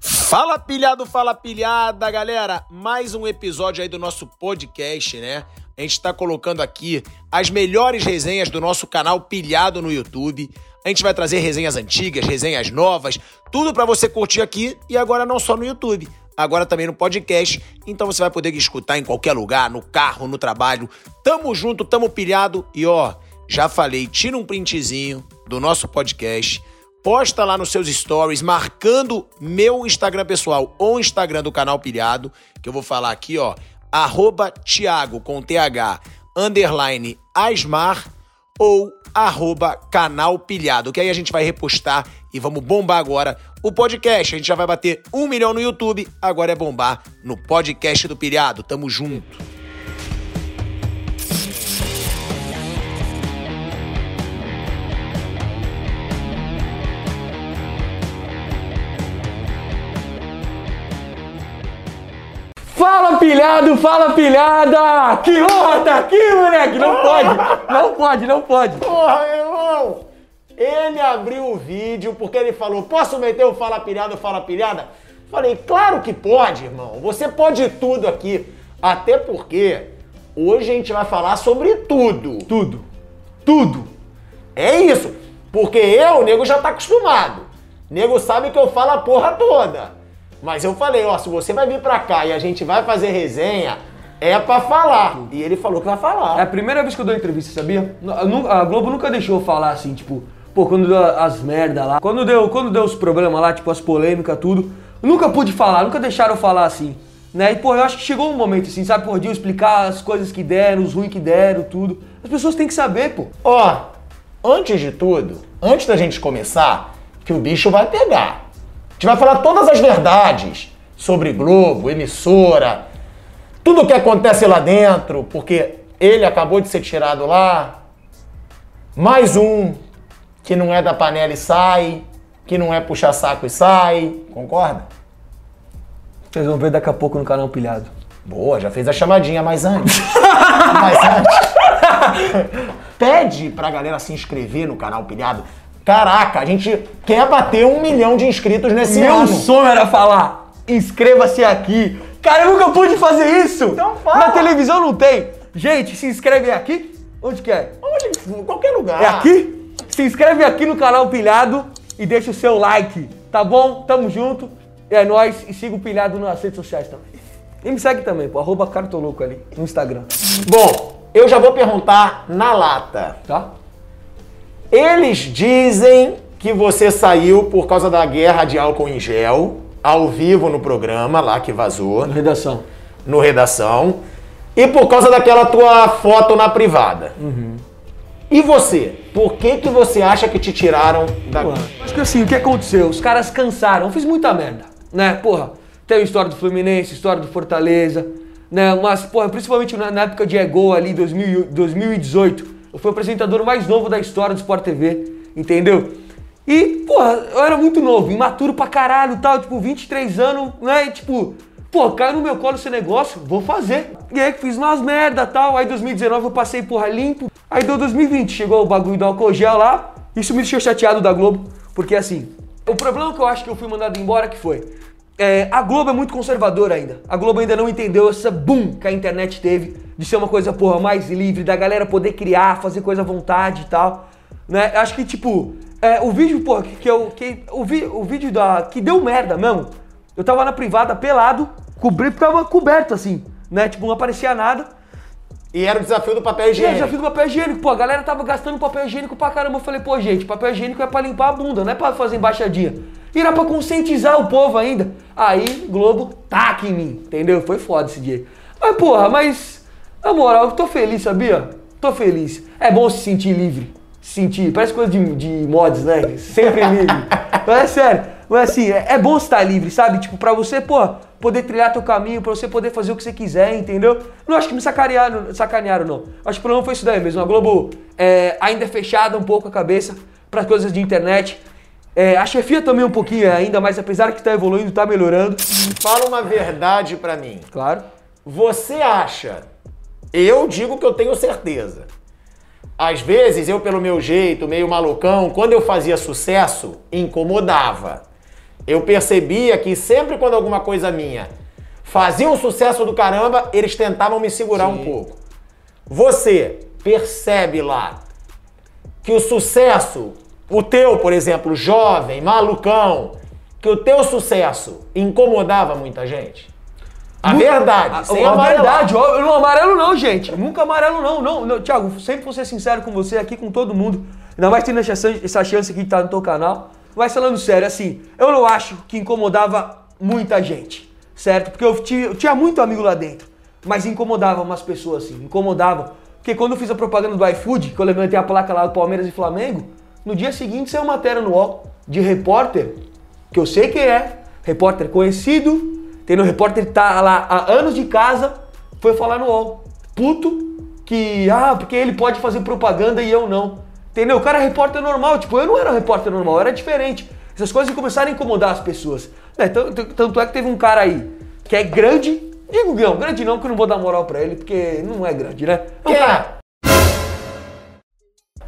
Fala pilhado, fala pilhada, galera! Mais um episódio aí do nosso podcast, né? A gente tá colocando aqui as melhores resenhas do nosso canal Pilhado no YouTube. A gente vai trazer resenhas antigas, resenhas novas, tudo para você curtir aqui e agora não só no YouTube, agora também no podcast. Então você vai poder escutar em qualquer lugar, no carro, no trabalho. Tamo junto, tamo pilhado e ó, já falei, tira um printzinho do nosso podcast posta lá nos seus stories, marcando meu Instagram pessoal ou Instagram do canal Pilhado, que eu vou falar aqui, ó, arroba Thiago, com TH, underline Asmar, ou arroba canal Pilhado, que aí a gente vai repostar e vamos bombar agora o podcast. A gente já vai bater um milhão no YouTube, agora é bombar no podcast do Pilhado. Tamo junto. Fala pilhado, fala pilhada! Que honra tá aqui, moleque! Não pode, não pode, não pode. Porra, meu irmão! Ele abriu o vídeo porque ele falou: Posso meter o fala pilhado, fala pilhada? Falei: Claro que pode, irmão. Você pode tudo aqui. Até porque hoje a gente vai falar sobre tudo. Tudo. Tudo. É isso. Porque eu, o nego já tá acostumado. O nego sabe que eu falo a porra toda. Mas eu falei, ó, se você vai vir pra cá e a gente vai fazer resenha, é pra falar. E ele falou que vai falar. É a primeira vez que eu dou entrevista, sabia? A Globo nunca deixou eu falar assim, tipo, pô, quando deu as merda lá, quando deu, quando deu os problemas lá, tipo, as polêmicas, tudo, eu nunca pude falar, nunca deixaram eu falar assim. Né? E, pô, eu acho que chegou um momento assim, sabe, por dia explicar as coisas que deram, os ruins que deram, tudo. As pessoas têm que saber, pô. Ó, antes de tudo, antes da gente começar, que o bicho vai pegar gente vai falar todas as verdades sobre Globo, emissora, tudo o que acontece lá dentro, porque ele acabou de ser tirado lá. Mais um que não é da panela e sai, que não é puxar saco e sai. Concorda? Vocês vão ver daqui a pouco no canal Pilhado. Boa, já fez a chamadinha mais antes. mais antes. Pede pra galera se inscrever no canal Pilhado. Caraca, a gente quer bater um milhão de inscritos nesse Meu ano. Meu sonho era falar, inscreva-se aqui. Cara, eu nunca pude fazer isso. Então fala. Na televisão não tem. Gente, se inscreve aqui. Onde que é? Onde? Qualquer lugar. É aqui? Se inscreve aqui no canal Pilhado e deixa o seu like, tá bom? Tamo junto. É nóis. E siga o Pilhado nas redes sociais também. E me segue também, pô, arroba Cartoloco ali, no Instagram. Bom, eu já vou perguntar na lata. Tá? Eles dizem que você saiu por causa da guerra de álcool em gel, ao vivo no programa lá que vazou. No redação. No redação. E por causa daquela tua foto na privada. Uhum. E você? Por que que você acha que te tiraram da... Ué, acho que assim, o que aconteceu? Os caras cansaram. Eu fiz muita merda, né? Porra, tem a história do Fluminense, história do Fortaleza, né? Mas, porra, principalmente na, época de Ego ali, 2000, 2018, fui o apresentador mais novo da história do Sport TV, entendeu? E, porra, eu era muito novo, imaturo pra caralho tal, tipo, 23 anos, né? E, tipo, pô, caiu no meu colo esse negócio, vou fazer. E aí fiz umas merda tal, aí 2019 eu passei porra limpo. Aí deu 2020, chegou o bagulho do álcool gel lá, isso me deixou chateado da Globo, porque assim, o problema que eu acho que eu fui mandado embora que foi, é, a Globo é muito conservadora ainda. A Globo ainda não entendeu essa boom que a internet teve de ser uma coisa, porra, mais livre, da galera poder criar, fazer coisa à vontade e tal. Né? Acho que, tipo, é, o vídeo, porra, que, que eu. Que, o, vi, o vídeo da. que deu merda mesmo. Eu tava na privada pelado, cobri, ficava coberto assim, né? Tipo, não aparecia nada. E era o desafio do papel higiênico. E era o desafio do papel higiênico. Pô, a galera tava gastando papel higiênico pra caramba. Eu falei, pô, gente, papel higiênico é pra limpar a bunda, não é pra fazer embaixadinha. E era pra conscientizar o povo ainda. Aí, Globo, taca em mim, entendeu? Foi foda esse dia. Mas, porra, mas, na moral, eu tô feliz, sabia? Tô feliz. É bom se sentir livre. Se sentir, parece coisa de, de mods, né? Sempre livre. mas é sério. Mas assim, é, é bom estar livre, sabe? Tipo, pra você, pô, poder trilhar teu caminho, pra você poder fazer o que você quiser, entendeu? Não acho que me sacanearam, sacanearam não. Acho que o problema foi isso daí mesmo. A Globo é, ainda é fechada um pouco a cabeça para coisas de internet. É, a chefia também um pouquinho ainda, mas apesar que está evoluindo, está melhorando. Fala uma verdade para mim. Claro. Você acha? Eu digo que eu tenho certeza. Às vezes, eu pelo meu jeito, meio malucão, quando eu fazia sucesso, incomodava. Eu percebia que sempre quando alguma coisa minha fazia um sucesso do caramba, eles tentavam me segurar Sim. um pouco. Você percebe lá que o sucesso, o teu, por exemplo, jovem, malucão, que o teu sucesso incomodava muita gente? A verdade, a, sem a verdade, eu não amarelo não, gente. Nunca amarelo não, não, não. Thiago, sempre vou ser sincero com você aqui, com todo mundo. Ainda mais tendo essa, essa chance aqui de estar no teu canal. Mas falando sério, assim, eu não acho que incomodava muita gente, certo? Porque eu tinha, eu tinha muito amigo lá dentro, mas incomodava umas pessoas assim, incomodava. Porque quando eu fiz a propaganda do iFood, que eu levantei a placa lá do Palmeiras e Flamengo, no dia seguinte saiu matéria no UOL de repórter, que eu sei que é, repórter conhecido, tem no repórter que tá lá há anos de casa, foi falar no UOL. Puto, que, ah, porque ele pode fazer propaganda e eu não. Entendeu? O cara é repórter normal, tipo, eu não era repórter normal, era diferente. Essas coisas começaram a incomodar as pessoas. É, tanto é que teve um cara aí que é grande, digo não, grande não, que eu não vou dar moral pra ele, porque não é grande, né? É um cara...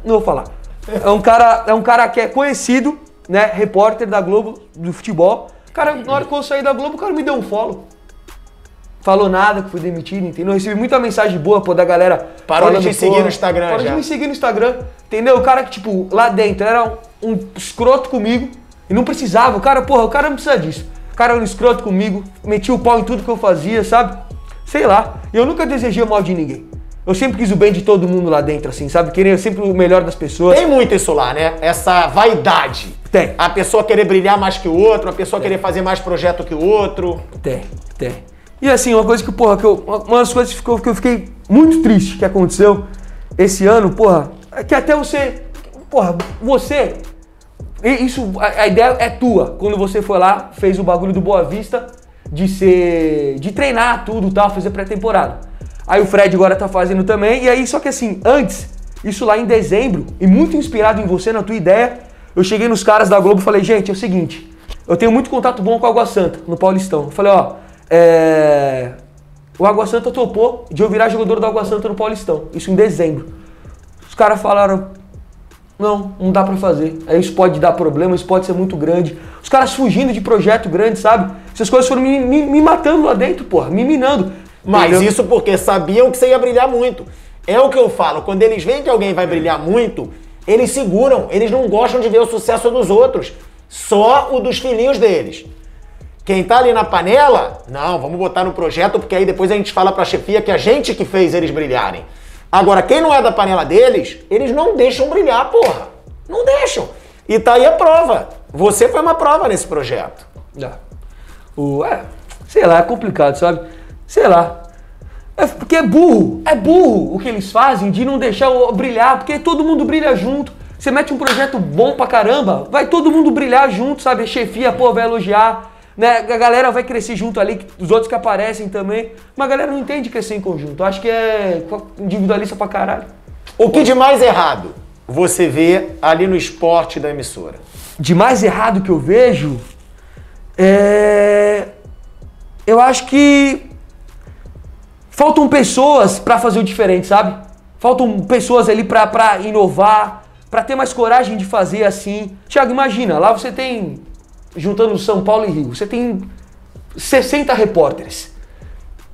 Não vou falar. É um cara, é um cara que é conhecido, né? Repórter da Globo do futebol. Cara, na hora que eu saí da Globo, o cara me deu um follow falou nada, que fui demitido, entendeu? Eu recebi muita mensagem boa, pô, da galera. Parou de te seguir no Instagram parou já. de me seguir no Instagram, entendeu? O cara que, tipo, lá dentro era um, um escroto comigo e não precisava. O cara, porra, o cara não precisa disso. O cara era um escroto comigo, metia o pau em tudo que eu fazia, sabe? Sei lá. Eu nunca desejei o mal de ninguém. Eu sempre quis o bem de todo mundo lá dentro, assim, sabe? Querer sempre o melhor das pessoas. Tem muito isso lá, né? Essa vaidade. Tem. A pessoa querer brilhar mais que o outro, a pessoa tem. querer fazer mais projeto que o outro. Tem, tem. E assim, uma coisa que, porra, que eu, uma das coisas que, ficou, que eu fiquei muito triste que aconteceu esse ano, porra, é que até você, porra, você, isso, a, a, ideia é tua, quando você foi lá, fez o bagulho do Boa Vista, de ser, de treinar tudo tal, fazer pré-temporada. Aí o Fred agora tá fazendo também, e aí, só que assim, antes, isso lá em dezembro, e muito inspirado em você, na tua ideia, eu cheguei nos caras da Globo e falei, gente, é o seguinte, eu tenho muito contato bom com a Água Santa, no Paulistão. Eu falei, ó, é... O Água Santa topou de eu virar jogador do Água Santa no Paulistão. Isso em dezembro. Os caras falaram: não, não dá para fazer. Aí isso pode dar problema, isso pode ser muito grande. Os caras fugindo de projeto grande, sabe? Essas coisas foram me, me, me matando lá dentro, porra, me minando. Mas Entendeu? isso porque sabiam que você ia brilhar muito. É o que eu falo, quando eles veem que alguém vai brilhar muito, eles seguram, eles não gostam de ver o sucesso dos outros, só o dos filhinhos deles. Quem tá ali na panela, não, vamos botar no projeto, porque aí depois a gente fala pra chefia que a gente que fez eles brilharem. Agora, quem não é da panela deles, eles não deixam brilhar, porra. Não deixam. E tá aí a prova. Você foi uma prova nesse projeto. É. O, é, sei lá, é complicado, sabe? Sei lá. É porque é burro, é burro o que eles fazem de não deixar brilhar, porque todo mundo brilha junto. Você mete um projeto bom pra caramba, vai todo mundo brilhar junto, sabe? A chefia, pô, vai elogiar né? A galera vai crescer junto ali, os outros que aparecem também. Mas a galera não entende crescer em conjunto. acho que é individualista pra caralho. O que de mais errado você vê ali no esporte da emissora? De mais errado que eu vejo é. Eu acho que faltam pessoas para fazer o diferente, sabe? Faltam pessoas ali pra, inovar, para ter mais coragem de fazer assim. Tiago, imagina, lá você tem juntando São Paulo e Rio, você tem 60 repórteres.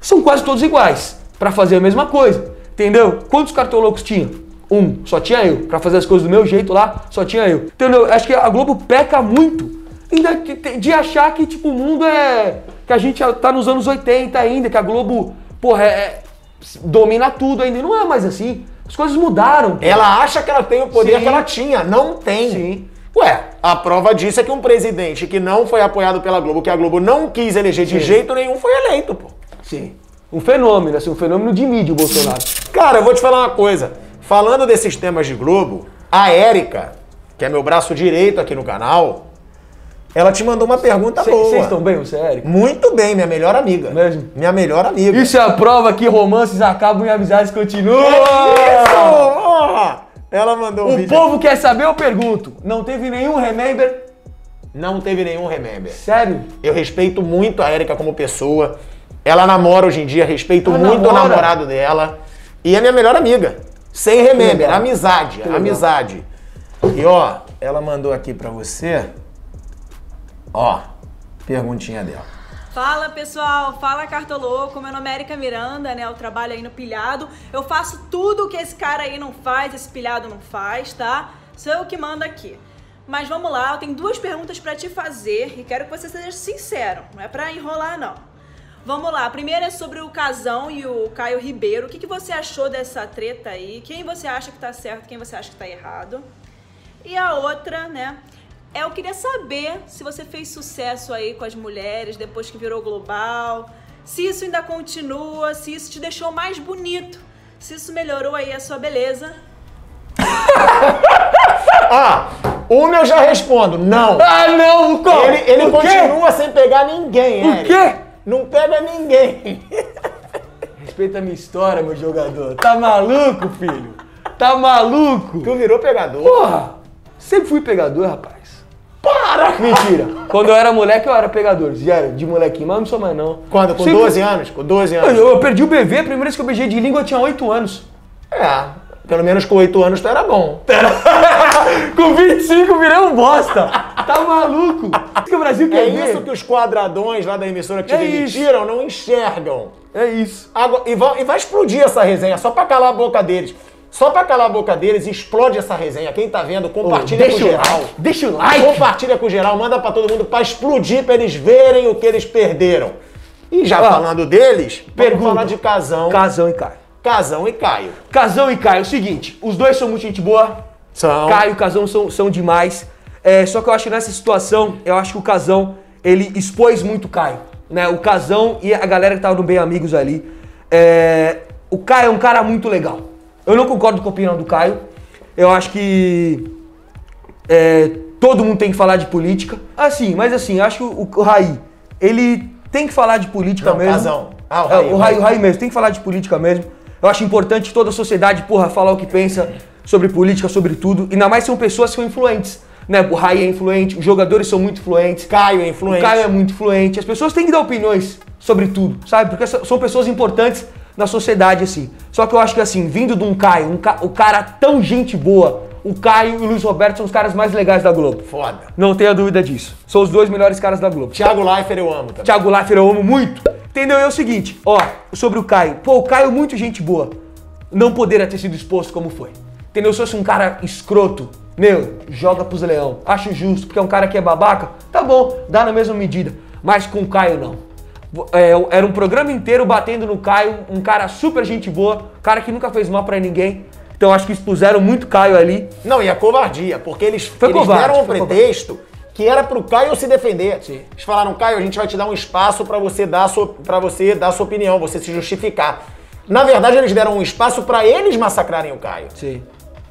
São quase todos iguais para fazer a mesma coisa, entendeu? Quantos cartolocos tinha? Um, só tinha eu. Para fazer as coisas do meu jeito lá, só tinha eu. Entendeu? Acho que a Globo peca muito ainda de achar que tipo o mundo é que a gente tá nos anos 80 ainda, que a Globo, porra, é, é, domina tudo ainda. Não é mais assim. As coisas mudaram. Ela acha que ela tem o poder Sim. que ela tinha, não tem. Sim. Ué, a prova disso é que um presidente que não foi apoiado pela Globo, que a Globo não quis eleger de Sim. jeito nenhum, foi eleito, pô. Sim. Um fenômeno, assim, um fenômeno de mídia, o Bolsonaro. Cara, eu vou te falar uma coisa. Falando desses temas de Globo, a Érica, que é meu braço direito aqui no canal, ela te mandou uma pergunta cê, boa. Vocês estão bem, você, Érica? Muito bem, minha melhor amiga. Mesmo? Minha melhor amiga. Isso é a prova que romances acabam e amizades continuam. É isso! Oh! Ela mandou um O povo aqui. quer saber, eu pergunto. Não teve nenhum remember? Não teve nenhum remember. Sério? Eu respeito muito a Erika como pessoa. Ela namora hoje em dia, respeito Ela muito namora? o namorado dela. E é minha melhor amiga. Sem remember, amizade, amizade. E ó, ela mandou aqui pra você. Ó, perguntinha dela. Fala pessoal, fala Cartoloco, meu nome é Erika Miranda, né? Eu trabalho aí no pilhado. Eu faço tudo que esse cara aí não faz, esse pilhado não faz, tá? Sou eu que mando aqui. Mas vamos lá, eu tenho duas perguntas para te fazer e quero que você seja sincero, não é para enrolar não. Vamos lá, a primeira é sobre o Casão e o Caio Ribeiro. O que, que você achou dessa treta aí? Quem você acha que tá certo, quem você acha que tá errado? E a outra, né, eu queria saber se você fez sucesso aí com as mulheres depois que virou global, se isso ainda continua, se isso te deixou mais bonito, se isso melhorou aí a sua beleza. ah, uma eu já respondo, não. Ah, não, o Ele, ele o continua quê? sem pegar ninguém, O quê? Não pega ninguém. Respeita a minha história, meu jogador. Tá maluco, filho? Tá maluco? Tu virou pegador? Porra! Sempre fui pegador, rapaz. Mentira. Quando eu era moleque, eu era pegador. Era de molequinho, mas não sou mais não. Quando? Com Sempre... 12 anos? Com 12 anos. Eu, eu, perdi o BV, a primeira vez que eu beijei de língua eu tinha 8 anos. É, pelo menos com 8 anos tu era bom. com 25 virei um bosta. Tá maluco? Isso que o Brasil quer É ver. isso que os quadradões lá da emissora que te é demitiram isso. não enxergam. É isso. Agora, e, vai, e vai explodir essa resenha, só pra calar a boca deles. Só pra calar a boca deles, explode essa resenha. Quem tá vendo, compartilha oh, com geral. Like, deixa o like. Compartilha com geral, manda pra todo mundo pra explodir, pra eles verem o que eles perderam. E já ah, falando deles, pergunta. falar de Casão. Casão e Caio. Casão e Caio. Casão e Caio, é o seguinte, os dois são muito gente boa. São. Caio e Casão são, são demais. É, só que eu acho que nessa situação, eu acho que o Casão, ele expôs muito o Caio. Né? O Casão e a galera que tava no Bem Amigos ali. É, o Caio é um cara muito legal. Eu não concordo com a opinião do Caio. Eu acho que é, todo mundo tem que falar de política. Assim, mas assim, acho que o, o Raí, ele tem que falar de política não, mesmo. Razão. Ah, o Raí, é, o, Raí, o Raí mesmo, tem que falar de política mesmo. Eu acho importante toda a sociedade, porra, falar o que pensa sobre política, sobre tudo. Ainda mais são pessoas que são influentes. Né? O Raí é influente, os jogadores são muito influentes. Caio é influente. O Caio é muito influente. As pessoas têm que dar opiniões sobre tudo, sabe? Porque são pessoas importantes na sociedade, assim. Só que eu acho que, assim, vindo de um Caio, um ca... o cara tão gente boa, o Caio e o Luiz Roberto são os caras mais legais da Globo. Foda. Não tenha dúvida disso. São os dois melhores caras da Globo. Thiago Leifert eu amo também. Thiago Leifert eu amo muito. Entendeu? É o seguinte, ó, sobre o Caio. Pô, o Caio é muito gente boa. Não poderia ter sido exposto como foi. Entendeu? Se fosse um cara escroto, meu, joga pros leão. Acho justo, porque é um cara que é babaca. Tá bom, dá na mesma medida. Mas com o Caio não era um programa inteiro batendo no Caio, um cara super gente boa, cara que nunca fez mal para ninguém. Então acho que expuseram muito Caio ali. Não, e a covardia, porque eles, foi eles covarde, deram um pretexto covarde. que era pro Caio se defender. Sim. Eles falaram, Caio, a gente vai te dar um espaço para você dar para você dar sua opinião, você se justificar. Na verdade, eles deram um espaço para eles massacrarem o Caio. Sim.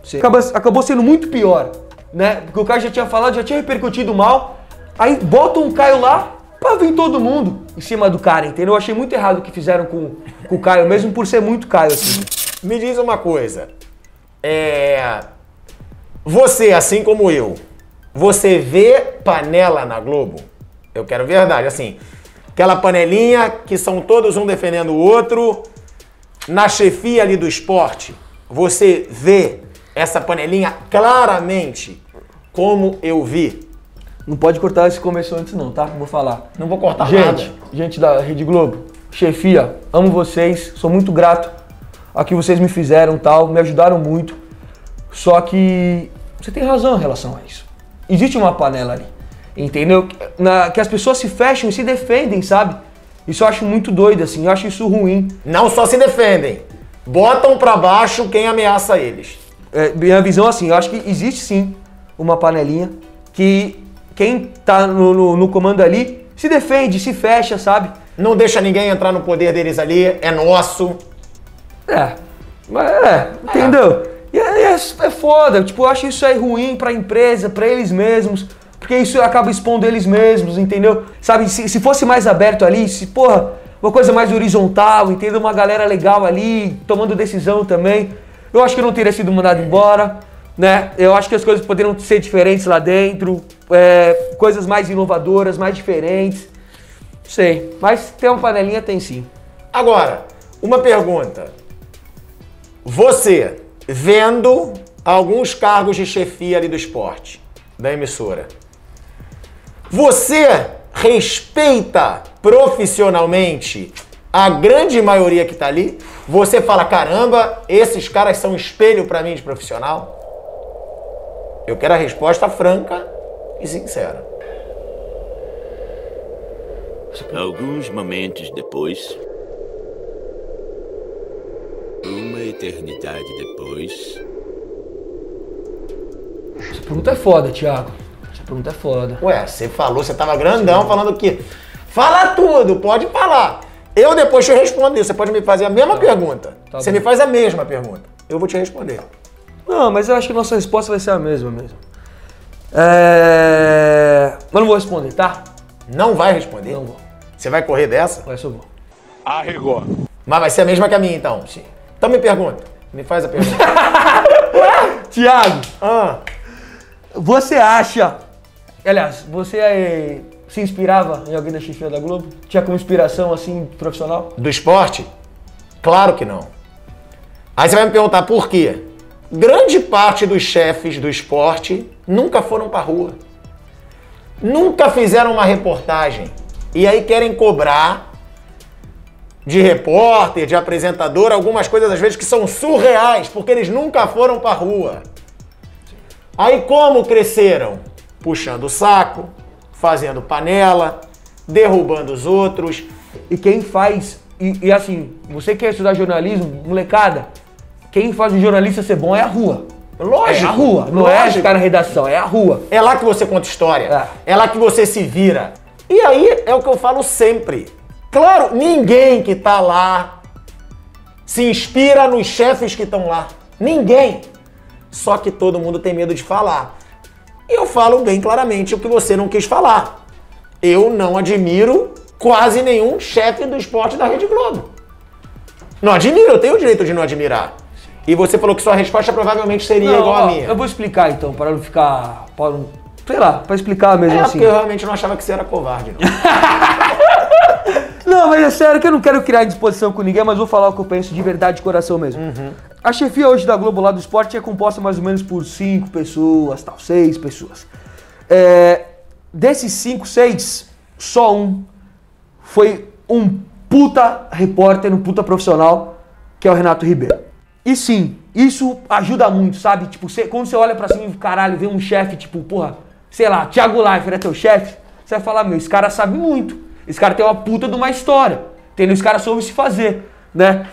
Sim. Acabou, acabou sendo muito pior, né? Porque o Caio já tinha falado, já tinha repercutido mal. Aí botam um Caio lá, pra vir todo mundo em cima do cara, entendeu? Eu achei muito errado o que fizeram com, com o Caio, mesmo por ser muito Caio assim. Me diz uma coisa. É. Você, assim como eu, você vê panela na Globo? Eu quero verdade, assim. Aquela panelinha que são todos um defendendo o outro. Na chefia ali do esporte, você vê essa panelinha claramente como eu vi não pode cortar esse começo antes não, tá? Vou falar. Não vou cortar gente, nada. Gente da Rede Globo, chefia, amo vocês, sou muito grato a que vocês me fizeram tal, me ajudaram muito. Só que você tem razão em relação a isso. Existe uma panela ali, entendeu? Na, que as pessoas se fecham e se defendem, sabe? Isso eu acho muito doido, assim, eu acho isso ruim. Não só se defendem, botam para baixo quem ameaça eles. É, minha visão, assim, eu acho que existe sim uma panelinha que quem tá no, no, no comando ali se defende, se fecha, sabe? Não deixa ninguém entrar no poder deles ali, é nosso. É, é, entendeu? E é, é, é foda, tipo, eu acho isso aí ruim pra empresa, pra eles mesmos, porque isso acaba expondo eles mesmos, entendeu? Sabe, se, se fosse mais aberto ali, se, porra, uma coisa mais horizontal, entendeu? Uma galera legal ali, tomando decisão também, eu acho que não teria sido mandado embora né? Eu acho que as coisas poderiam ser diferentes lá dentro, é, coisas mais inovadoras, mais diferentes. Sei, mas ter uma panelinha tem sim. Agora, uma pergunta. Você, vendo alguns cargos de chefia ali do esporte, da emissora, você respeita profissionalmente a grande maioria que tá ali? Você fala, caramba, esses caras são espelho para mim de profissional? Eu quero a resposta franca e sincera. Alguns momentos depois. Uma eternidade depois. Essa pergunta é foda, Thiago. Essa pergunta é foda. Ué, você falou, você tava grandão falando que. Fala tudo, pode falar. Eu depois te respondo isso. Você pode me fazer a mesma pergunta. Tá você bom. me faz a mesma pergunta. Eu vou te responder. Não, mas eu acho que a nossa resposta vai ser a mesma mesmo. É... Mas não vou responder, tá? Não vai responder? Não vou. Você vai correr dessa? Mas eu vou. Arregou. Mas vai ser a mesma que a minha, então? Sim. Então me pergunta. Me faz a pergunta. Thiago, ah, você acha... Aliás, você eh, se inspirava em alguém da chefia da Globo? Tinha como inspiração, assim, profissional? do esporte? Claro que não. Aí você vai me perguntar por quê? Grande parte dos chefes do esporte nunca foram pra rua. Nunca fizeram uma reportagem. E aí querem cobrar de repórter, de apresentador, algumas coisas às vezes que são surreais, porque eles nunca foram pra rua. Aí como cresceram? Puxando o saco, fazendo panela, derrubando os outros. E quem faz... E, e assim, você quer estudar jornalismo, molecada, quem faz o jornalista ser bom é a rua. Lógico. É a rua, não é lógico. ficar na redação, é a rua. É lá que você conta história. É. lá que você se vira. E aí é o que eu falo sempre. Claro, ninguém que tá lá se inspira nos chefes que estão lá. Ninguém. Só que todo mundo tem medo de falar. E eu falo bem claramente o que você não quis falar. Eu não admiro quase nenhum chefe do esporte da Rede Globo. Não admiro, eu tenho o direito de não admirar. E você falou que sua resposta provavelmente seria Não, igual ó, a minha. Eu vou explicar então, para não ficar. Para não, sei lá, para explicar mesmo É, assim. porque eu realmente não achava que você era covarde, não. Não, mas é sério que eu não quero criar indisposição com ninguém, mas vou falar o que eu penso de verdade, de coração mesmo. A chefia hoje da Globo lá do esporte é composta mais ou menos por cinco pessoas, tal, seis pessoas. É, desses cinco, seis, só um foi um puta repórter, um puta profissional, que é o Renato Ribeiro. E sim, isso ajuda muito, sabe? Tipo, você- quando você olha pra cima e caralho, vê um chefe, tipo, porra, sei lá, Thiago Leifert é teu chefe, você vai falar, meu, esse cara sabe muito. Esse cara tem uma puta de uma história. Entendeu? Esse cara soube se fazer, né?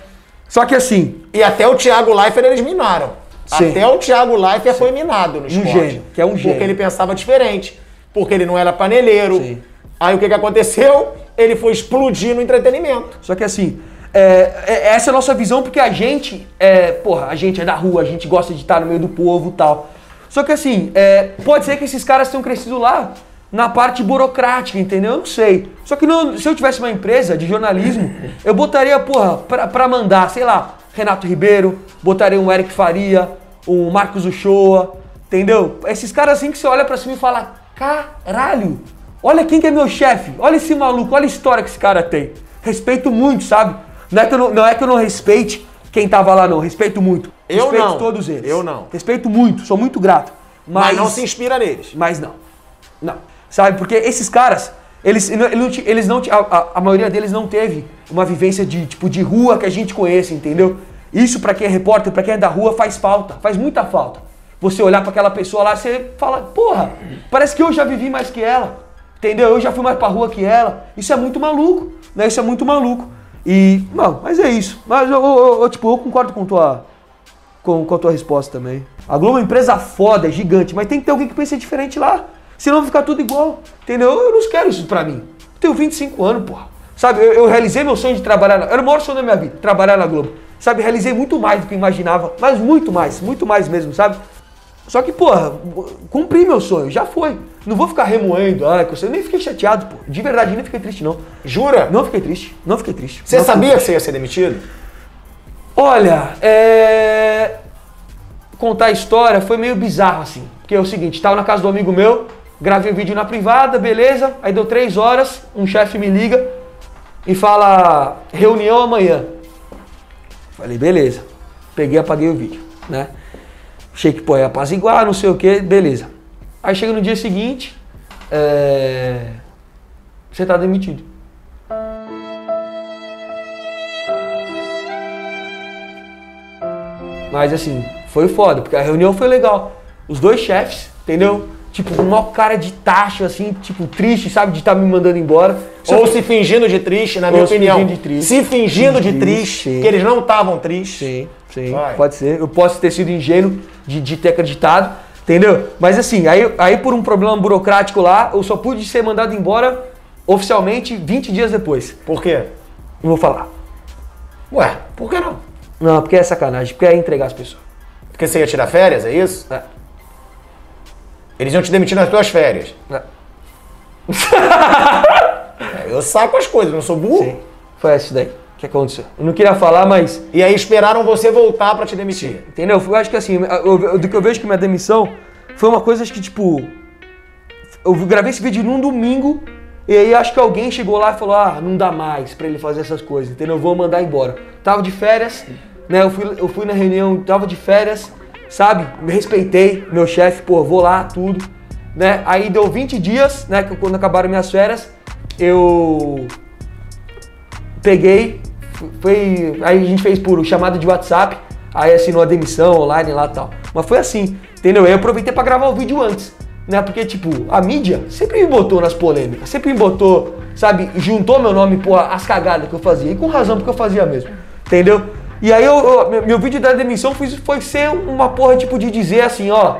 Só que assim, E até o Thiago Leifert eles minaram. Sim. Até o Thiago Leifert foi minado no esporte. gênio, que é um gênio. Porque ele pensava diferente. Porque ele não era paneleiro. Sim. Aí o que, que aconteceu? Ele foi explodir no entretenimento. Só que assim, é, é- essa é a nossa visão, porque a gente, é, porra, a gente é da rua, a gente gosta de estar no meio do povo e tal. Só que assim, é, pode ser que esses caras tenham crescido lá na parte burocrática, entendeu? Eu não sei. Só que não- se eu tivesse uma empresa de jornalismo, eu botaria, porra, pra, pra mandar, sei lá, Renato Ribeiro, botaria um Eric Faria, um Marcos Uchoa, entendeu? Esses caras assim que você olha pra cima e fala, caralho, olha quem que é meu chefe, olha esse maluco, olha a história que esse cara tem. Respeito muito, sabe? Não é que eu não, não, é que eu não respeite quem tava lá, não. Respeito muito. Eu Respeito não. todos eles. Eu não. Respeito muito, sou muito grato. Mas, Mas, não se inspira neles. mas não. Não. Sabe? Porque esses caras, eles, eles não, a, a- maioria deles não teve uma vivência de tipo de rua que a gente conhece, entendeu? Isso pra quem é repórter, pra quem é da rua faz falta, faz muita falta. Você olhar pra aquela pessoa lá, você fala, porra, parece que eu já vivi mais que ela. Entendeu? Eu já fui mais pra rua que ela. Isso é muito maluco, né? Isso é muito maluco. E, não, mas é isso. Mas eu, eu- eu, tipo, eu concordo com tua com, com a tua resposta também. A Globo é uma empresa foda, é gigante, mas tem que ter alguém que pense diferente lá. Senão ficar tudo igual. Entendeu? Eu não quero isso pra mim. Eu tenho 25 anos, porra. Sabe, eu, eu realizei meu sonho de trabalhar na. Era o maior sonho da minha vida, trabalhar na Globo. Sabe, realizei muito mais do que imaginava. Mas muito mais, muito mais mesmo, sabe? Só que, porra, cumpri meu sonho, já foi. Não vou ficar remoendo, ah, que eu sei- nem fiquei chateado, pô. De verdade, nem fiquei triste, não. Jura? Não fiquei triste, não fiquei triste. Você sabia que você ia ser demitido? Olha, é... Contar a história foi meio bizarro, assim. Porque é o seguinte, tava na casa do amigo meu, gravei o vídeo na privada, beleza. Aí deu três horas, um chefe me liga e fala, reunião amanhã. Falei, beleza. Peguei e apaguei o vídeo, né? Achei que, apaziguar, não sei o que, beleza. Aí chega no dia seguinte, é... você tá demitido. Mas assim, foi foda, porque a reunião foi legal. Os dois chefes, entendeu? Tipo, uma cara de taxa, assim, tipo, triste, sabe? De estar me mandando embora. Ou se fingindo de triste, na minha opinião. fingindo de triste. Se fingindo de Triste, que eles não estavam tristes. Sim, sim, Vai. pode ser. Eu posso ter sido ingênuo de, de ter acreditado, entendeu? Mas assim, aí, aí por um problema burocrático lá, eu só pude ser mandado embora oficialmente 20 dias depois. Por quê? Não vou falar. Ué, por que não? Não, porque é sacanagem, porque é entregar as pessoas. Porque você ia tirar férias, é isso? É. Eles iam te demitir nas tuas férias. É. É, Eu saco as coisas, não sou burro. Sim, foi isso daí que aconteceu. Eu não queria falar, mas E aí esperaram você voltar pra te demitir. Entendeu? Eu acho que assim, eu- eu- do que eu vejo que minha demissão foi uma coisa que tipo. Eu gravei esse vídeo num domingo e aí acho que alguém chegou lá e falou: ah, não dá mais pra ele fazer essas coisas, entendeu? Eu vou mandar embora. Tava de férias, né? Eu fui, eu fui na reunião, tava de férias, sabe? Me respeitei, meu chefe, pô, vou lá, tudo, né? Aí deu 20 dias, né? que Quando acabaram minhas férias, eu peguei, foi, aí a gente fez por chamada de WhatsApp, aí assinou a demissão online lá e tal. Mas foi assim, entendeu? Eu aproveitei pra gravar o vídeo antes, né? Porque, tipo, a mídia sempre me botou nas polêmicas, sempre me botou, sabe, juntou meu nome, pô, as cagadas que eu fazia, e com razão, porque eu fazia mesmo, entendeu? E aí eu, eu- meu, meu vídeo da demissão foi, foi ser uma porra, tipo, de dizer assim, ó,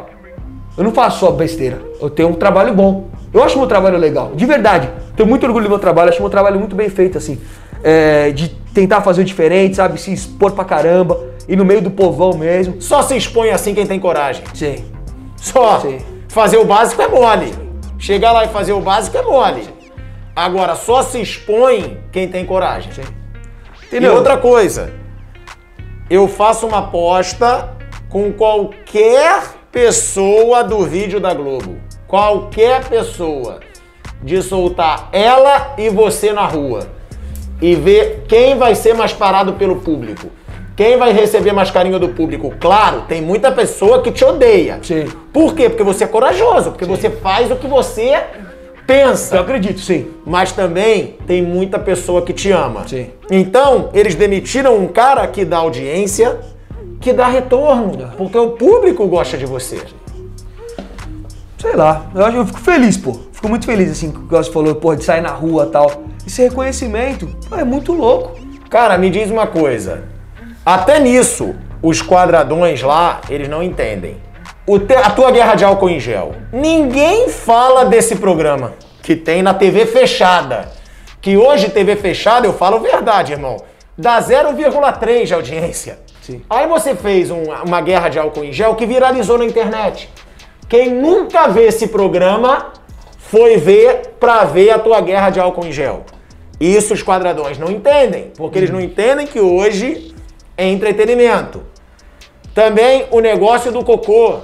eu não faço só besteira. Eu tenho um trabalho bom. Eu acho meu trabalho legal, de verdade. Tenho muito orgulho do meu trabalho, acho meu trabalho muito bem feito, assim. É, de tentar fazer o diferente, sabe? Se expor pra caramba. E no meio do povão mesmo. Só se expõe assim quem tem coragem. Sim. Só. Sim. Fazer o básico é mole. Chegar lá e fazer o básico é mole. Agora, só se expõe quem tem coragem. E Entendeu? outra coisa, eu faço uma aposta com qualquer pessoa do vídeo da Globo. Qualquer pessoa. De soltar ela e você na rua. E ver quem vai ser mais parado pelo público. Quem vai receber mais carinho do público. Claro, tem muita pessoa que te odeia. Sim. Por quê? Porque você é corajoso. Porque você faz o que você pensa Eu acredito, sim. mas também tem muita pessoa que te ama. Sim. Então, eles demitiram um cara que dá audiência, que dá retorno, porque o público gosta de você. Sei lá. Eu, acho- eu fico feliz, pô. Fico muito feliz, assim, que você falou, pô, de sair na rua e tal. Esse reconhecimento, pô, é muito louco. Cara, me diz uma coisa. Até nisso, os quadradões lá, eles não entendem. Te- a tua guerra de álcool em gel. Ninguém fala desse programa que tem na TV fechada. Que hoje, TV fechada, eu falo verdade, irmão. Dá 0,3 de audiência. Sim. Aí você fez um- uma guerra de álcool em gel que viralizou na internet. Quem nunca vê esse programa foi ver pra ver a tua guerra de álcool em gel. Isso os quadradões não entendem, porque eles não entendem que hoje é entretenimento. Também o negócio do cocô.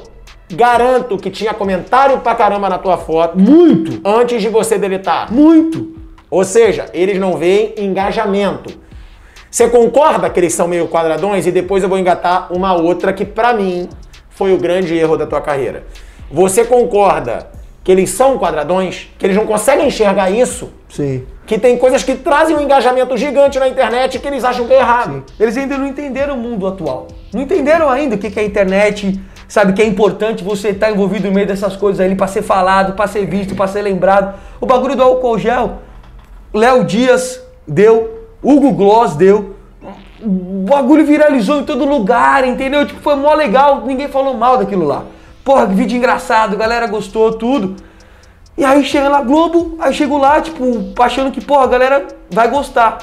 Garanto que tinha comentário pra caramba na tua foto Muito, antes de você deletar. muito. Ou seja, eles não veem engajamento. Você concorda que eles são meio quadradões? E depois eu vou engatar uma outra que pra mim foi o grande erro da tua carreira. Você concorda que eles são quadradões? Que eles não conseguem enxergar isso? Sim. Que tem coisas que trazem um engajamento gigante na internet que eles acham que é errado. Eles ainda não entenderam o mundo atual. Não entenderam ainda o que que é a internet, sabe? Que é importante você estar envolvido no meio dessas coisas ali pra ser falado, pra ser visto, pra ser lembrado. O bagulho do álcool gel, Léo Dias deu, Hugo Gloss deu. O bagulho viralizou em todo lugar, entendeu? Tipo, foi mó legal, ninguém falou mal daquilo lá. Porra, que vídeo engraçado, galera gostou, tudo. E aí chega na Globo, aí chego lá, tipo, achando que, porra, a galera vai gostar.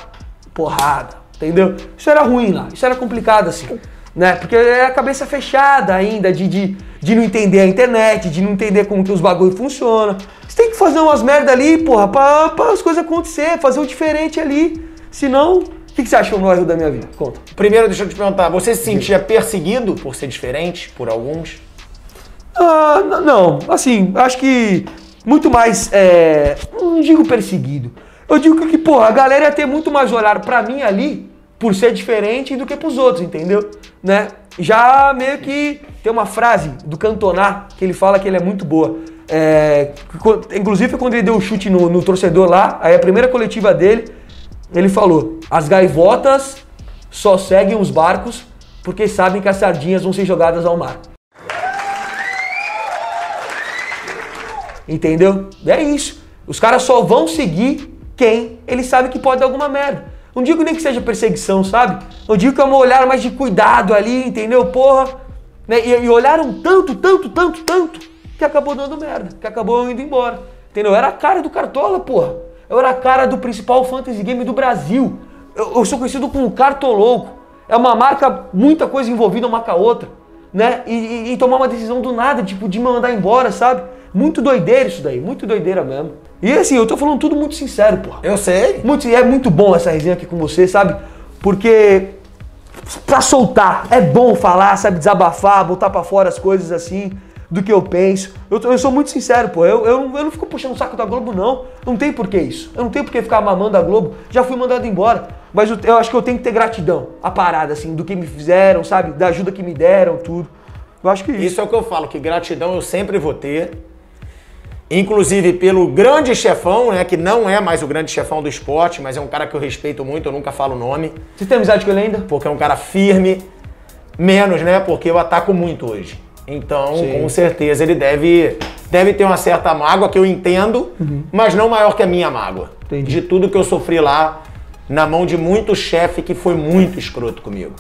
Porrada, entendeu? Isso era ruim lá, isso era complicado assim, né? Porque é a cabeça fechada ainda de, de, de não entender a internet, de não entender como que os bagulho funcionam. Você tem que fazer umas merda ali, porra, pra, pra as coisas acontecer, fazer o diferente ali. Senão, o que, que você acha que é o maior erro da minha vida? Conta. Primeiro, deixa eu te perguntar, você se sentia perseguido por ser diferente por alguns? Ah, não, assim, acho que muito mais, é, não digo perseguido. Eu digo que, pô, a galera ia ter muito mais olhar pra mim ali, por ser diferente, do que pros outros, entendeu? Né? já meio que tem uma frase do Cantona que ele fala que ele é muito boa. É, inclusive quando ele deu o chute no, no torcedor lá, aí a primeira coletiva dele, ele falou: as gaivotas só seguem os barcos porque sabem que as sardinhas vão ser jogadas ao mar. Entendeu? É isso. Os caras só vão seguir quem eles sabem que pode dar alguma merda. Não digo nem que seja perseguição, sabe? Não digo que é um olhar mais de cuidado ali, entendeu? Porra. Né? E, e olharam tanto, tanto, tanto, tanto, que acabou dando merda, que acabou indo embora. Entendeu? Eu era a cara do Cartola, porra. Eu era a cara do principal fantasy game do Brasil. Eu, eu sou conhecido como Cartolouco. É uma marca, muita coisa envolvida uma com a outra, né? E, e- e tomar uma decisão do nada, tipo, de mandar embora, sabe? Muito doideira isso daí, muito doideira mesmo. E assim, eu tô falando tudo muito sincero, porra. Eu sei. Muito, é muito bom essa resenha aqui com você, sabe? Porque pra soltar, é bom falar, sabe? Desabafar, botar pra fora as coisas assim, do que eu penso. Eu, eu sou muito sincero, pô. Eu, eu, não- eu não fico puxando o saco da Globo, não. Não tem por que isso. Eu não tenho por que ficar mamando a Globo. Já fui mandado embora. Mas eu, eu acho que eu tenho que ter gratidão. A parada, assim, do que me fizeram, sabe? Da ajuda que me deram, tudo. Eu acho que isso. Isso é o que eu falo, que gratidão eu sempre vou ter. Inclusive pelo grande chefão, né? Que não é mais o grande chefão do esporte, mas é um cara que eu respeito muito, eu nunca falo o nome, Você tem amizade com ele ainda? porque é um cara firme, menos, né? Porque eu ataco muito hoje. Então, Sim. com certeza, ele deve, deve ter uma certa mágoa que eu entendo, mas não maior que a minha mágoa. Uhum. Entendi. De tudo que eu sofri lá, na mão de muito chefe que foi muito escroto comigo.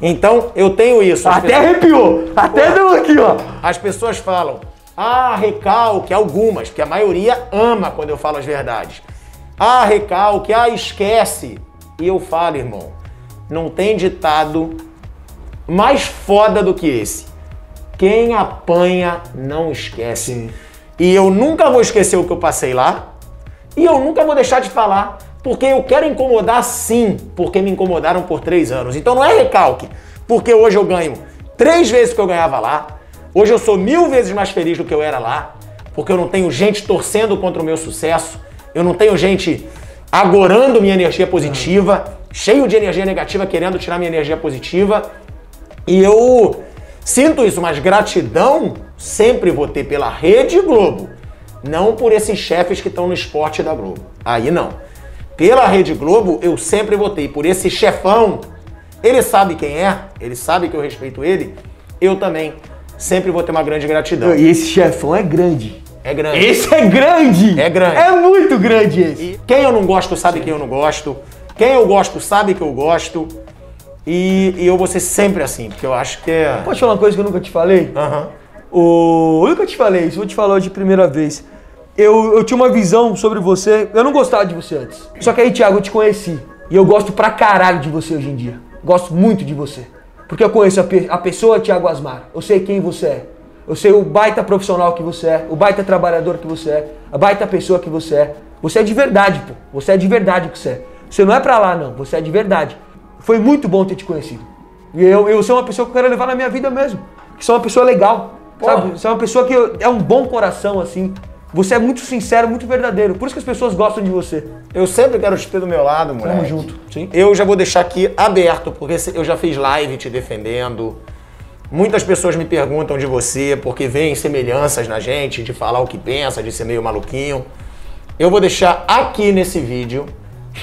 Então, eu tenho isso. Até pessoas- arrepiou! Até deu aqui, ó. as pessoas falam, ah, recalque, algumas, porque a maioria ama quando eu falo as verdades. Ah, recalque, ah, esquece. E eu falo, irmão, não tem ditado mais foda do que esse. Quem apanha não esquece. E eu nunca vou esquecer o que eu passei lá. E eu nunca vou deixar de falar. Porque eu quero incomodar sim, porque me incomodaram por três anos. Então não é recalque, porque hoje eu ganho três vezes o que eu ganhava lá. Hoje eu sou mil vezes mais feliz do que eu era lá, porque eu não tenho gente torcendo contra o meu sucesso. Eu não tenho gente agorando minha energia positiva, cheio de energia negativa, querendo tirar minha energia positiva. E eu sinto isso, mas gratidão sempre vou ter pela Rede Globo. Não por esses chefes que estão no esporte da Globo. Aí não. Pela Rede Globo, eu sempre votei. Por esse chefão. Ele sabe quem é, ele sabe que eu respeito ele. Eu também sempre vou ter uma grande gratidão. E esse chefão é grande. É grande. Esse é grande! É grande. É muito grande esse. E quem eu não gosto sabe quem eu não gosto. Quem eu gosto sabe que eu gosto. E, e eu vou ser sempre assim, porque eu acho que é. Pode falar uma coisa que eu nunca te falei? Aham. O... Eu nunca te falei isso, vou te falar hoje de primeira vez. Eu, eu tinha uma visão sobre você, eu não gostava de você antes. Só que aí, Thiago, eu te conheci. E eu gosto pra caralho de você hoje em dia. Gosto muito de você. Porque eu conheço a, pe- a pessoa Thiago Asmar. Eu sei quem você é. Eu sei o baita profissional que você é, o baita trabalhador que você é, a baita pessoa que você é. Você é de verdade, pô. Você é de verdade o que você é. Você não é pra lá, não. Você é de verdade. Foi muito bom ter te conhecido. E eu, eu sou uma pessoa que eu quero levar na minha vida mesmo. Que sou uma pessoa legal. Porra. Sabe? Você é uma pessoa que eu- é um bom coração, assim. Você é muito sincero, muito verdadeiro. Por isso que as pessoas gostam de você. Eu sempre quero te ter do meu lado, moleque. junto. Sim. Eu já vou deixar aqui aberto, porque eu já fiz live te defendendo. Muitas pessoas me perguntam de você, porque veem semelhanças na gente, de falar o que pensa, de ser meio maluquinho. Eu vou deixar aqui nesse vídeo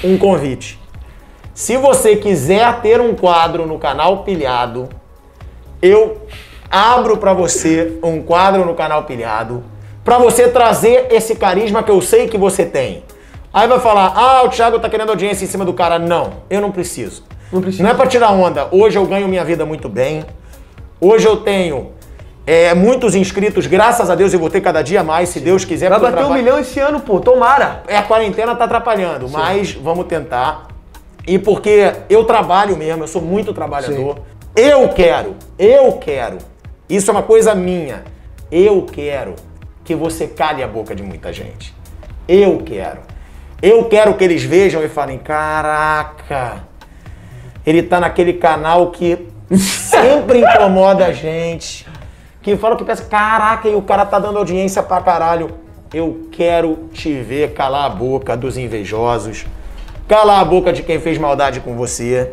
um convite. Se você quiser ter um quadro no canal Pilhado, eu abro pra você um quadro no canal Pilhado, pra você trazer esse carisma que eu sei que você tem. Aí vai falar: "Ah, o Thiago tá querendo audiência em cima do cara". Não, eu não preciso. Não precisa. Não é pra tirar onda. Hoje eu ganho minha vida muito bem. Hoje eu tenho é, muitos inscritos, graças a Deus eu vou ter cada dia mais, se Deus quiser. Vai bater um milhão esse ano, pô. Tomara. é, a quarentena tá atrapalhando, mas vamos tentar. E porque eu trabalho mesmo, eu sou muito trabalhador. Eu quero, eu quero. Isso é uma coisa minha. Eu quero que você cale a boca de muita gente. Eu quero. Eu quero que eles vejam e falem: caraca, ele tá naquele canal que sempre incomoda a gente. Que fala que pensa, caraca, e o cara tá dando audiência pra caralho. Eu quero te ver calar a boca dos invejosos, calar a boca de quem fez maldade com você.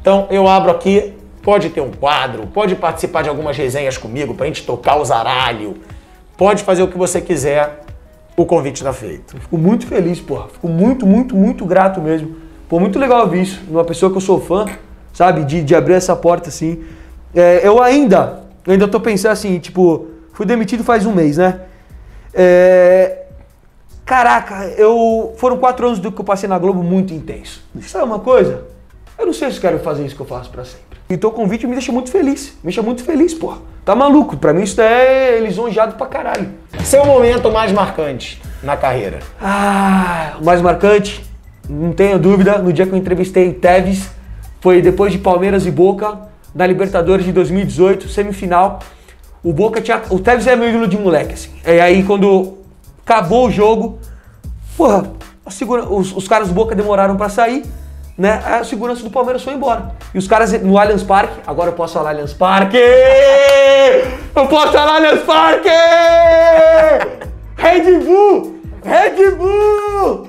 Então eu abro aqui pode ter um quadro, pode participar de algumas resenhas comigo pra gente tocar o zaralho, pode fazer o que você quiser, o convite tá feito. Fico muito feliz, porra. Fico muito, muito, muito grato mesmo. Pô, muito legal ouvir isso. Numa pessoa que eu sou fã, sabe? De, de abrir essa porta assim. É, eu ainda, ainda tô pensando assim, tipo, fui demitido faz um mês, né? É, caraca, eu. Foram quatro anos do que eu passei na Globo muito intenso. Sabe uma coisa? Eu não sei se quero fazer isso que eu faço pra sempre. Então o convite me deixa muito feliz. Me deixa muito feliz, porra. Tá maluco? Pra mim isso é lisonjeado pra caralho. Seu momento mais marcante na carreira. Ah, o mais marcante, não tenho dúvida, no dia que eu entrevistei Tevez, foi depois de Palmeiras e Boca, na Libertadores de 2018, semifinal. O Boca tinha. O Tevez é meu ídolo de moleque, assim. E aí quando acabou o jogo, porra, segura, os, os caras do Boca demoraram pra sair, né? A segurança do Palmeiras foi embora. E os caras no Allianz Parque, agora eu posso falar Allianz Parque! Eu posso falar Allianz Parque! Red Bull! Red Bull!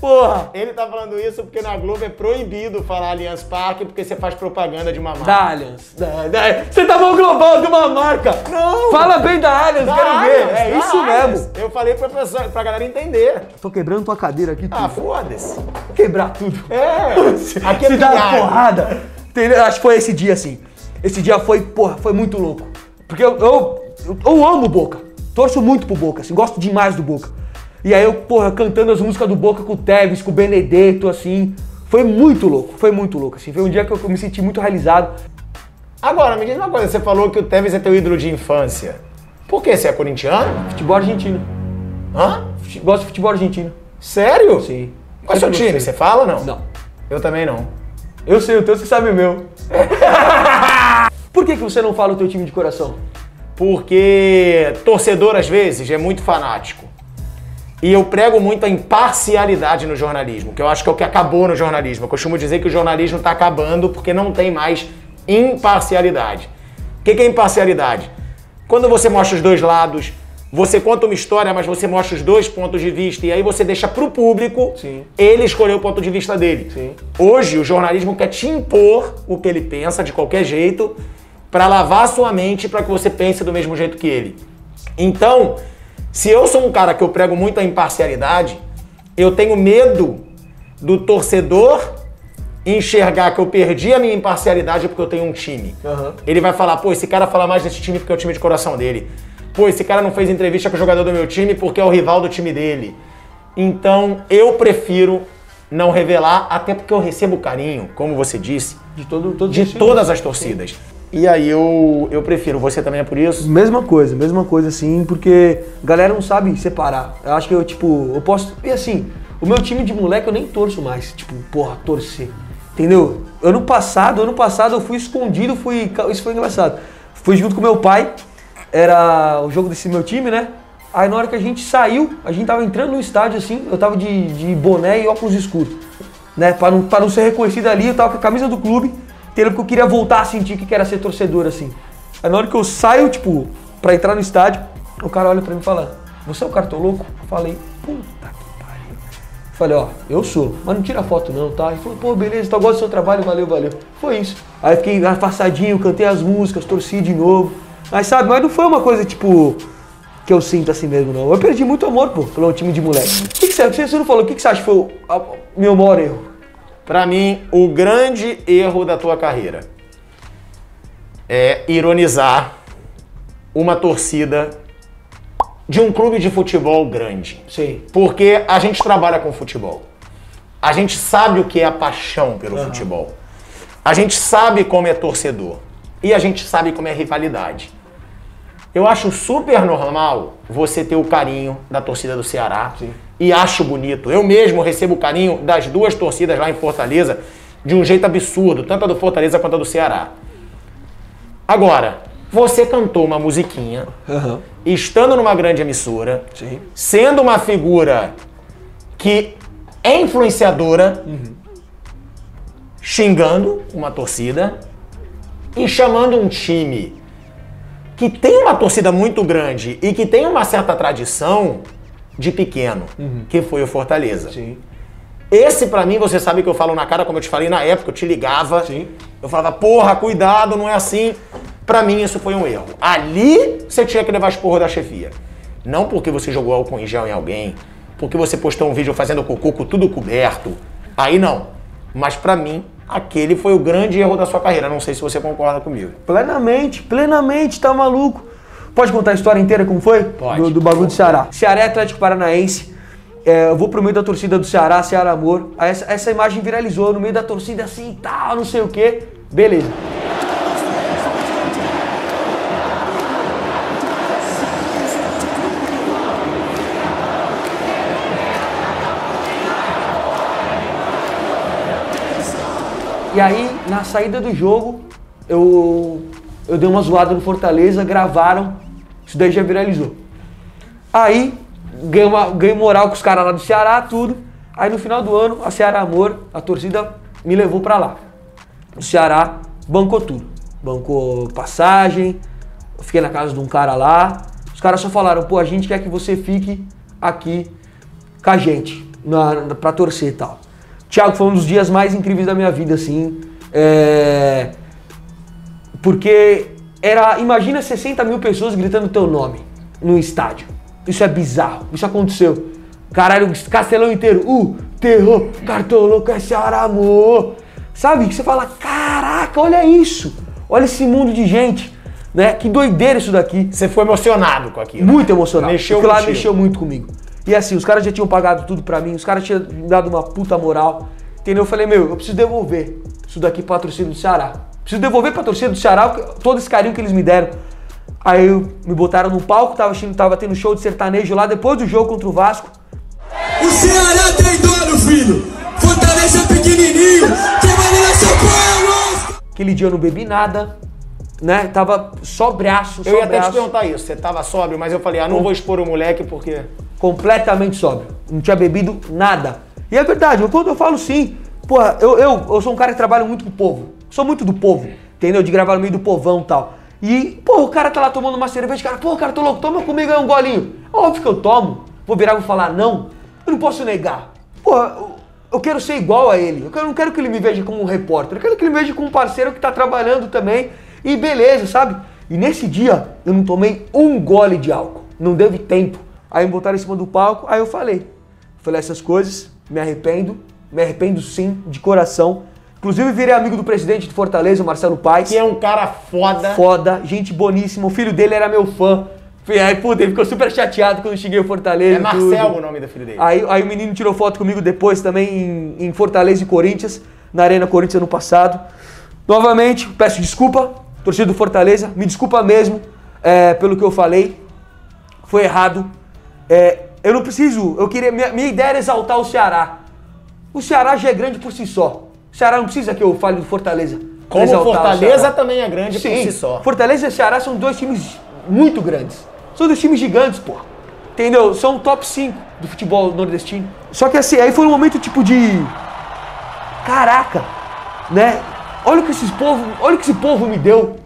Porra! Ele tá falando isso porque na Globo é proibido falar Allianz Parque porque você faz propaganda de uma marca. Da Allianz. Da, da- você tá mal global de uma marca! Não! Fala bem da Allianz, Da quero Allianz, ver! É isso Allianz. mesmo! Eu falei pra, pessoa, pra galera entender. Tô quebrando tua cadeira aqui, Ah, foda-se. quebrar tudo. É, aqui é Se dá uma porrada. Entendeu? Acho que foi esse dia assim. Esse dia foi, porra, foi muito louco. Porque eu, eu, eu, eu amo Boca. Torço muito pro Boca, assim, gosto demais do Boca. E aí eu, porra, cantando as músicas do Boca com o Tevez, com o Benedetto, assim. Foi muito louco, foi muito louco, assim. Foi um dia que eu, que eu me senti muito realizado. Agora, me diz uma coisa, você falou que o Tevez é teu ídolo de infância. Por quê? Você é corintiano? Futebol argentino. Hã? Fute- Gosto de futebol argentino. Sério? Sim. Qual é o seu time? Você fala ou não? Não. Eu também não. Eu sei, o teu você sabe o meu. Por que, que você não fala o teu time de coração? Porque torcedor, às vezes, é muito fanático. E eu prego muito a imparcialidade no jornalismo, que eu acho que é o que acabou no jornalismo. Eu costumo dizer que o jornalismo está acabando porque não tem mais imparcialidade. O que é imparcialidade? Quando você mostra os dois lados, você conta uma história, mas você mostra os dois pontos de vista, e aí você deixa pro público Sim. ele escolher o ponto de vista dele. Sim. Hoje, o jornalismo quer te impor o que ele pensa de qualquer jeito para lavar a sua mente para que você pense do mesmo jeito que ele. Então, se eu sou um cara que eu prego muito a imparcialidade, eu tenho medo do torcedor enxergar que eu perdi a minha imparcialidade porque eu tenho um time. Aham. Ele vai falar, pô, esse cara fala mais desse time porque é o time de coração dele. Pô, esse cara não fez entrevista com o jogador do meu time porque é o rival do time dele. Então, eu prefiro não revelar, até porque eu recebo carinho, como você disse, De todo, todo de todas as torcidas. E aí eu, eu prefiro. Você também é por isso? Mesma coisa, mesma coisa assim, porque a galera não sabe separar. Eu acho que eu, tipo, eu posso. E assim, o meu time de moleque eu nem torço mais. Tipo, porra, torcer. Entendeu? Ano passado, ano passado eu fui escondido, fui. Isso foi engraçado. Fui junto com meu pai, era o jogo desse meu time, né? Aí na hora que a gente saiu, a gente tava entrando no estádio assim, eu tava de, de boné e óculos escuros. Né? Pra não, pra não ser reconhecido ali, eu tava com a camisa do clube, entendeu? Porque eu queria voltar a sentir que era ser torcedor assim. Aí na hora que eu saio, tipo, pra entrar no estádio, o cara olha pra mim e fala: Você é o cartoloco? Eu falei: Puta que pariu. Falei: Ó, eu sou, mas não tira foto não, tá? Ele falou: Pô, beleza, então gosto do seu trabalho, valeu, valeu. Foi isso. Aí fiquei afastadinho, cantei as músicas, torci de novo. Mas sabe, mas não foi uma coisa tipo que eu sinto assim mesmo, não. Eu perdi muito amor, pô, pelo time de moleque. O que, que você, você não falou, o que, que você acha que foi o a- meu maior erro? Pra mim, o grande erro da tua carreira é ironizar uma torcida de um clube de futebol grande. Sim. Porque a gente trabalha com futebol. A gente sabe o que é a paixão pelo futebol. A gente sabe como é torcedor. E a gente sabe como é rivalidade. Eu acho super normal você ter o carinho da torcida do Ceará. E acho bonito. Eu mesmo recebo o carinho das duas torcidas lá em Fortaleza de um jeito absurdo, tanto a do Fortaleza quanto a do Ceará. Agora, você cantou uma musiquinha, Aham. estando numa grande emissora, Sim. sendo uma figura que é influenciadora, xingando uma torcida e chamando um time que tem uma torcida muito grande e que tem uma certa tradição de pequeno, que foi o Fortaleza. Sim. Esse, pra mim, você sabe que eu falo na cara, como eu te falei na época, eu te ligava. Sim. Eu falava, porra, cuidado, não é assim. Pra mim, isso foi um erro. Ali, você tinha que levar as porra da chefia. Não porque você jogou álcool em gel em alguém, porque você postou um vídeo fazendo cocô com tudo coberto. Aí não. Mas pra mim, aquele foi o grande erro da sua carreira. Não sei se você concorda comigo. Plenamente, plenamente, tá maluco. Pode contar a história inteira como foi? Pode. Do, do bagulho do Ceará. Ceará é Atlético Paranaense. É, eu vou pro meio da torcida do Ceará, Ceará Amor. Aí essa, essa imagem viralizou no meio da torcida assim, tal, não sei o quê. Beleza. E aí, na saída do jogo, eu, eu dei uma zoada no Fortaleza, gravaram, isso daí já viralizou. Aí, ganhei, uma, ganhei moral com os caras lá do Ceará, tudo. Aí no final do ano, a Ceará Amor, a torcida me levou pra lá. O Ceará bancou tudo. Bancou passagem, fiquei na casa de um cara lá. Os caras só falaram, pô, a gente quer que você fique aqui com a gente, na, pra torcer e tal. Thiago, foi um dos dias mais incríveis da minha vida, assim. É... Porque era, imagina 60 mil pessoas gritando teu nome no estádio. Isso é bizarro, isso aconteceu. Caralho, Castelão inteiro, uh, terror, cartoloco, é Ceará, amor. Sabe? Que você fala, caraca, olha isso. Olha esse mundo de gente, né? Que doideira isso daqui. Você foi emocionado com aquilo. Muito emocionado. Mexeu lá contigo. mexeu muito comigo. E assim, os caras já tinham pagado tudo pra mim, os caras tinham dado uma puta moral. Entendeu? Eu falei, meu, eu preciso devolver isso daqui pra torcida do Ceará. Preciso devolver pra torcida do Ceará que- todo esse carinho que eles me deram. Aí me botaram no palco, tava, tava tendo show de sertanejo lá depois do jogo contra o Vasco. O Ceará tem dono, filho. Fortaleza é pequenininho. Na São Paulo? Aquele dia eu não bebi nada, né? Tava só braço, só Eu ia até te braço. perguntar isso. Você tava sóbrio, mas eu falei, ah, não vou expor o moleque porque. completamente sóbrio. Não tinha bebido nada. E é verdade, quando eu falo sim, porra, eu, eu, eu sou um cara que trabalha muito com o povo. Sou muito do povo, entendeu? De gravar no meio do povão e tal. E, pô, o cara tá lá tomando uma cerveja, cara, pô, cara, tô louco, toma comigo aí um golinho. Óbvio que eu tomo. Vou virar e vou falar não. Eu não posso negar. Pô, eu, eu quero ser igual a ele. Eu não quero que ele me veja como um repórter. Eu quero que ele me veja como um parceiro que tá trabalhando também. E beleza, sabe? E nesse dia, eu não tomei um gole de álcool. Não teve tempo. Aí me botaram em cima do palco, aí eu falei. Falei essas coisas, me arrependo, me arrependo sim, de coração. Inclusive virei amigo do presidente de Fortaleza, o Marcelo Paes. Que é um cara foda. Foda, gente boníssima. O filho dele era meu fã. Fui- Aí, puta, ele ficou super chateado quando eu cheguei em Fortaleza. É e Marcelo o nome do filho dele. Aí, aí o menino tirou foto comigo depois também em, em Fortaleza e Corinthians, na Arena Corinthians ano passado. Novamente, peço desculpa, torcida do Fortaleza, me desculpa mesmo é, pelo que eu falei. Foi errado. É, eu não preciso, eu queria. Minha, minha ideia era exaltar o Ceará. O Ceará já é grande por si só. O Ceará não precisa que eu fale do Fortaleza. Como Fortaleza também é grande por Sim, si só. Fortaleza e Ceará são dois times muito grandes. São dois times gigantes, pô. Entendeu? São top 5 do futebol nordestino. Só que assim, aí foi um momento tipo de. Caraca, né? Olha o que esses povo, olha o que esse povo me deu.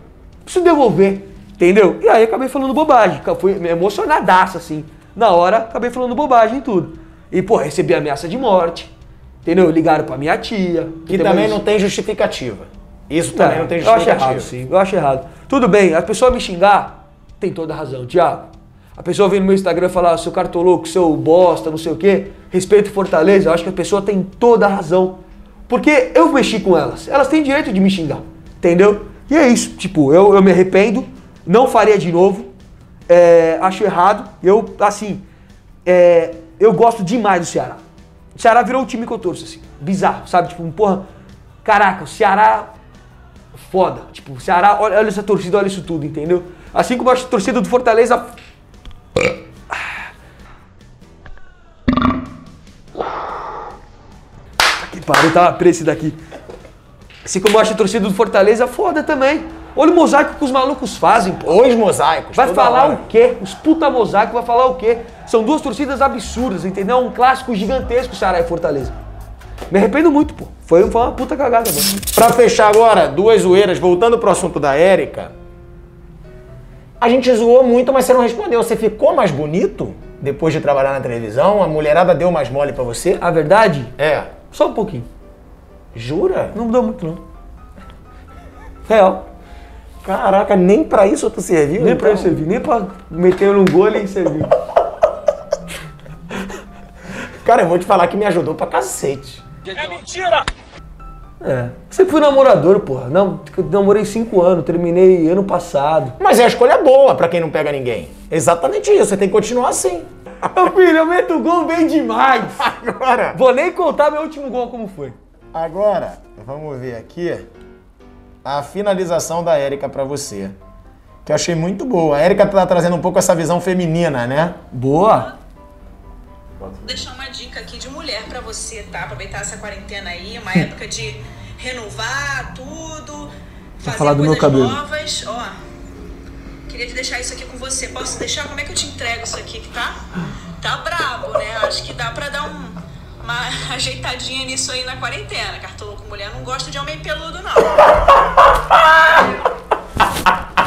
Preciso devolver. Entendeu? E aí acabei falando bobagem. Fui emocionadaço, assim. Na hora, acabei falando bobagem e tudo. E, pô, recebi ameaça de morte. Entendeu? Ligaram pra minha tia. Que também não tem justificativa. Isso também não tem eu acho justificativa. errado, sim. Eu acho errado. Tudo bem, a pessoa me xingar, tem toda a razão, Thiago. A pessoa vem no meu Instagram e fala, ah, seu cartoloco, seu bosta, não sei o quê, respeito Fortaleza, eu acho que a pessoa tem toda a razão. Porque eu mexi com elas, elas têm direito de me xingar, entendeu? E é isso, tipo, eu, eu me arrependo, não faria de novo, é, acho errado, eu, assim, é, eu gosto demais do Ceará. O Ceará virou o time que eu torço, assim, bizarro, sabe? Tipo, um porra, caraca, o Ceará foda. Tipo, o Ceará, olha, olha essa torcida, olha isso tudo, entendeu? Assim como a torcida do Fortaleza. Pariu, tava preso esse daqui. Assim como eu acho a torcida do Fortaleza foda também. Olha o mosaico que os malucos fazem, pô. Os mosaicos. Vai falar hora. o quê? Os puta mosaico vai falar o quê? São duas torcidas absurdas, entendeu? Um clássico gigantesco, Ceará e Fortaleza. Me arrependo muito, pô. Foi, foi uma puta cagada, mano. Pra fechar agora, duas zoeiras, voltando pro assunto da Érica. A gente zoou muito, mas você não respondeu. Você ficou mais bonito? depois de trabalhar na televisão? A mulherada deu mais mole pra você? A verdade? É. Só um pouquinho. Jura? Não mudou muito, não. Real. Caraca, nem pra isso tu serviu? Nem pra eu então? servir, nem pra meter no gol ele serviu. Cara, eu vou te falar que me ajudou pra cacete. É. Sempre fui namorador, porra. Não, eu namorei cinco anos, terminei ano passado. Mas é a escolha boa pra quem não pega ninguém. Exatamente isso, você tem que continuar assim. Meu filho, eu meto gol bem demais. Agora, Vou nem contar meu último gol como foi. agora, vamos ver aqui a finalização da Érica pra você. Que eu achei muito boa. A Érica tá trazendo um pouco essa visão feminina, né? Boa. Vou deixar uma dica aqui de mulher pra você, tá? Aproveitar essa quarentena aí, uma época de renovar tudo, fazer falar do meu coisas cabelo. novas. Ó, queria te deixar isso aqui com você. Posso deixar? Como é que eu te entrego isso aqui que tá? Tá brabo, né? Acho que dá pra dar um- uma ajeitadinha nisso aí na quarentena. Cartoloco mulher não gosta de homem peludo, não.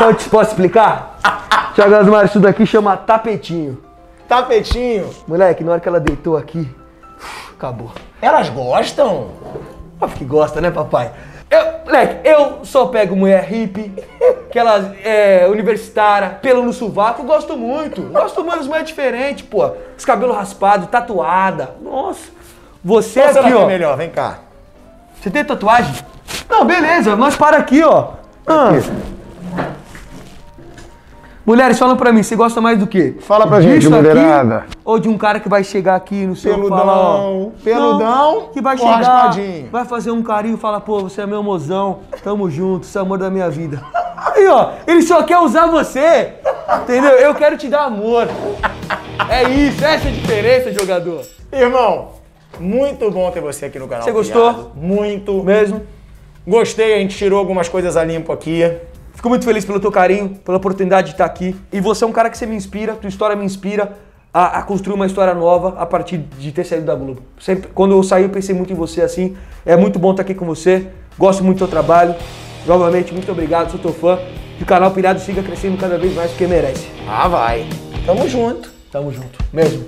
Sabe o que posso explicar? Tiago Asmar, isso daqui chama tapetinho. Tapetinho. Moleque, na hora que ela deitou aqui, acabou. Elas gostam? Óbvio que gosta, né, papai? Eu, moleque, eu só pego mulher hippie, aquelas é, universitária, pelo no sovaco, gosto muito. Gosto muito das mulheres diferentes, pô. Os cabelos raspados, tatuada. Nossa. Você Qual aqui, que é ó. melhor? Vem cá. Você tem tatuagem? Não, beleza, mas para aqui, ó. Ah. Mulheres, falam pra mim, você gosta mais do quê? Fala pra gente, Disso aqui mulherada. Ou de um cara que vai chegar aqui no seu Peludão, falar, ó, peludão que vai chegar, raspadinho? vai fazer um carinho e falar, pô, você é meu mozão, tamo junto, você é o amor da minha vida. Aí, ó, ele só quer usar você, entendeu? Eu quero te dar amor. É isso, essa é a diferença, jogador. Irmão, muito bom ter você aqui no canal. Você gostou? Muito. Mesmo? Gostei, a gente tirou algumas coisas a limpo aqui. Fico muito feliz pelo teu carinho, pela oportunidade de estar aqui. E você é um cara que você me inspira, tua história me inspira a, a construir uma história nova a partir de ter saído da Globo. Sempre, quando eu saí, eu pensei muito em você assim. É muito bom estar aqui com você. Gosto muito do teu trabalho. Novamente, muito obrigado, sou teu fã. Que o canal Pilhado siga crescendo cada vez mais porque merece. Ah, vai. Tamo junto. Tamo junto. Mesmo.